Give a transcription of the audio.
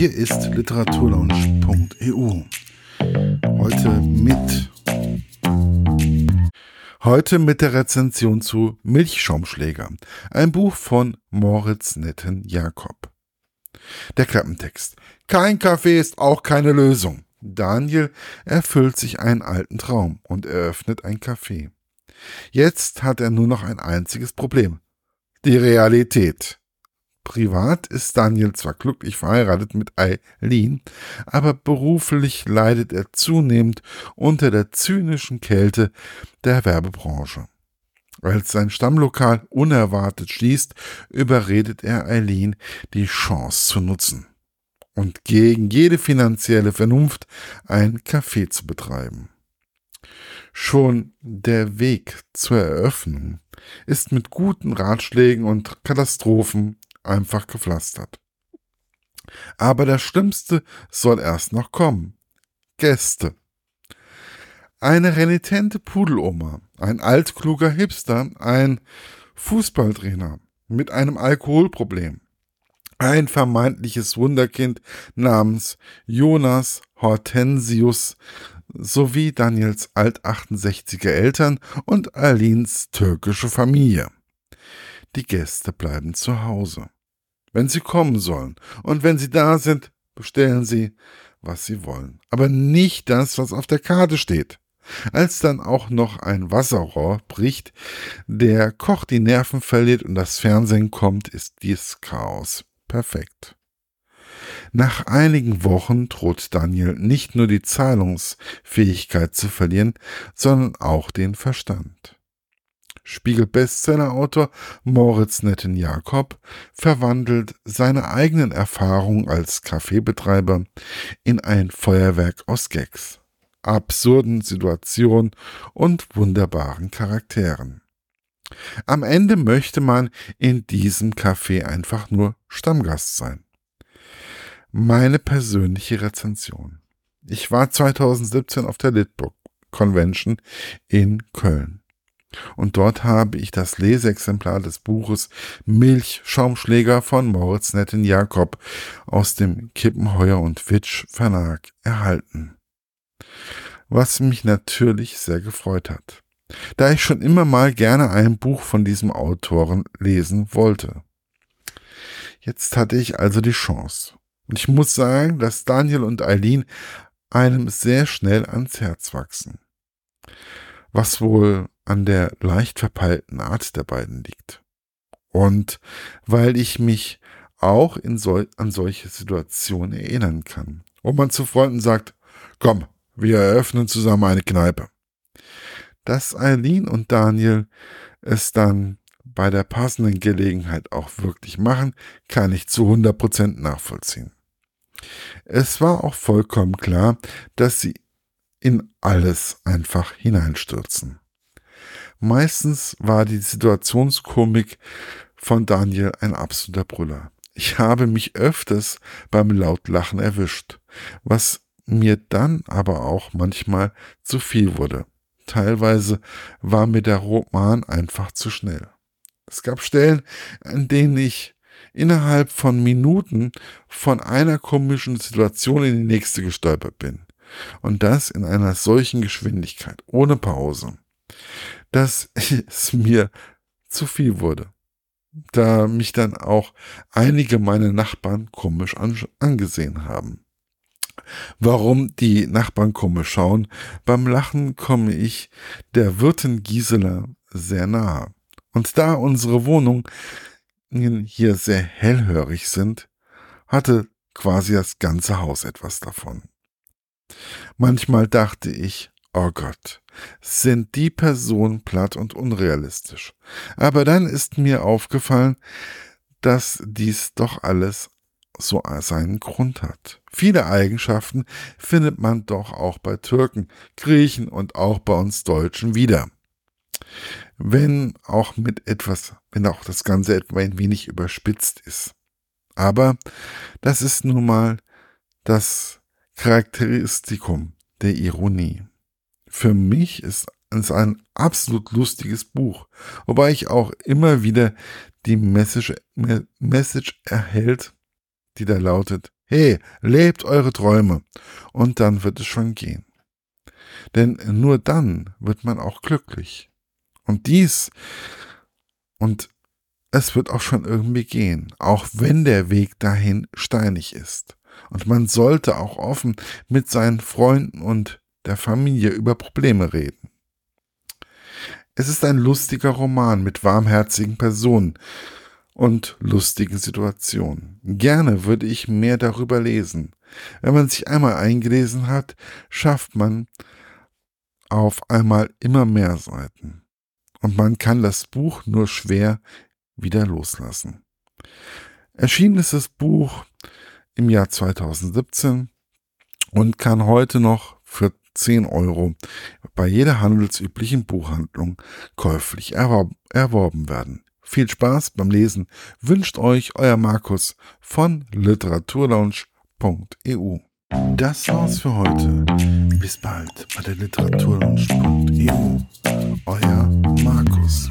Hier ist literaturlaunch.eu. Heute mit Heute mit der Rezension zu Milchschaumschläger, ein Buch von Moritz Netten Jakob. Der Klappentext. Kein Kaffee ist auch keine Lösung. Daniel erfüllt sich einen alten Traum und eröffnet ein Café. Jetzt hat er nur noch ein einziges Problem. Die Realität. Privat ist Daniel zwar glücklich verheiratet mit Eileen, aber beruflich leidet er zunehmend unter der zynischen Kälte der Werbebranche. Als sein Stammlokal unerwartet schließt, überredet er Eileen, die Chance zu nutzen und gegen jede finanzielle Vernunft ein Café zu betreiben. Schon der Weg zur Eröffnung ist mit guten Ratschlägen und Katastrophen einfach gepflastert. Aber das Schlimmste soll erst noch kommen. Gäste. Eine renitente Pudeloma, ein altkluger Hipster, ein Fußballtrainer mit einem Alkoholproblem, ein vermeintliches Wunderkind namens Jonas Hortensius sowie Daniels alt-68er Eltern und Alins türkische Familie. Die Gäste bleiben zu Hause. Wenn sie kommen sollen und wenn sie da sind, bestellen sie, was sie wollen. Aber nicht das, was auf der Karte steht. Als dann auch noch ein Wasserrohr bricht, der Koch die Nerven verliert und das Fernsehen kommt, ist dies Chaos. Perfekt. Nach einigen Wochen droht Daniel nicht nur die Zahlungsfähigkeit zu verlieren, sondern auch den Verstand. Spiegel-Bestseller-Autor Moritz Netten-Jakob verwandelt seine eigenen Erfahrungen als Kaffeebetreiber in ein Feuerwerk aus Gags, absurden Situationen und wunderbaren Charakteren. Am Ende möchte man in diesem Café einfach nur Stammgast sein. Meine persönliche Rezension. Ich war 2017 auf der Litbook Convention in Köln. Und dort habe ich das Leseexemplar des Buches Milchschaumschläger von Moritz Netten Jakob aus dem Kippenheuer und Witsch Verlag erhalten. Was mich natürlich sehr gefreut hat, da ich schon immer mal gerne ein Buch von diesem Autoren lesen wollte. Jetzt hatte ich also die Chance. Und ich muss sagen, dass Daniel und Eileen einem sehr schnell ans Herz wachsen. Was wohl an der leicht verpeilten Art der beiden liegt. Und weil ich mich auch in sol an solche Situationen erinnern kann, wo man zu Freunden sagt, komm, wir eröffnen zusammen eine Kneipe. Dass Eileen und Daniel es dann bei der passenden Gelegenheit auch wirklich machen, kann ich zu 100% nachvollziehen. Es war auch vollkommen klar, dass sie in alles einfach hineinstürzen. Meistens war die Situationskomik von Daniel ein absoluter Brüller. Ich habe mich öfters beim Lautlachen erwischt, was mir dann aber auch manchmal zu viel wurde. Teilweise war mir der Roman einfach zu schnell. Es gab Stellen, an denen ich innerhalb von Minuten von einer komischen Situation in die nächste gestolpert bin. Und das in einer solchen Geschwindigkeit, ohne Pause dass es mir zu viel wurde. Da mich dann auch einige meiner Nachbarn komisch angesehen haben. Warum die Nachbarn komisch schauen? Beim Lachen komme ich der Wirtin Gisela sehr nahe. Und da unsere Wohnungen hier sehr hellhörig sind, hatte quasi das ganze Haus etwas davon. Manchmal dachte ich, oh Gott, sind die Personen platt und unrealistisch. Aber dann ist mir aufgefallen, dass dies doch alles so seinen Grund hat. Viele Eigenschaften findet man doch auch bei Türken, Griechen und auch bei uns Deutschen wieder. Wenn auch mit etwas, wenn auch das Ganze etwa ein wenig überspitzt ist. Aber das ist nun mal das Charakteristikum der Ironie. Für mich ist es ein absolut lustiges Buch, wobei ich auch immer wieder die Message, Message erhält, die da lautet, Hey, lebt eure Träume und dann wird es schon gehen. Denn nur dann wird man auch glücklich. Und dies und es wird auch schon irgendwie gehen, auch wenn der Weg dahin steinig ist. Und man sollte auch offen mit seinen Freunden und der Familie über Probleme reden. Es ist ein lustiger Roman mit warmherzigen Personen und lustigen Situationen. Gerne würde ich mehr darüber lesen. Wenn man sich einmal eingelesen hat, schafft man auf einmal immer mehr Seiten. Und man kann das Buch nur schwer wieder loslassen. Erschienen ist das Buch im Jahr 2017 und kann heute noch für 10 Euro bei jeder handelsüblichen Buchhandlung käuflich erworben werden. Viel Spaß beim Lesen wünscht euch euer Markus von literaturlaunch.eu. Das war's für heute. Bis bald bei der literaturlaunch.eu. Euer Markus.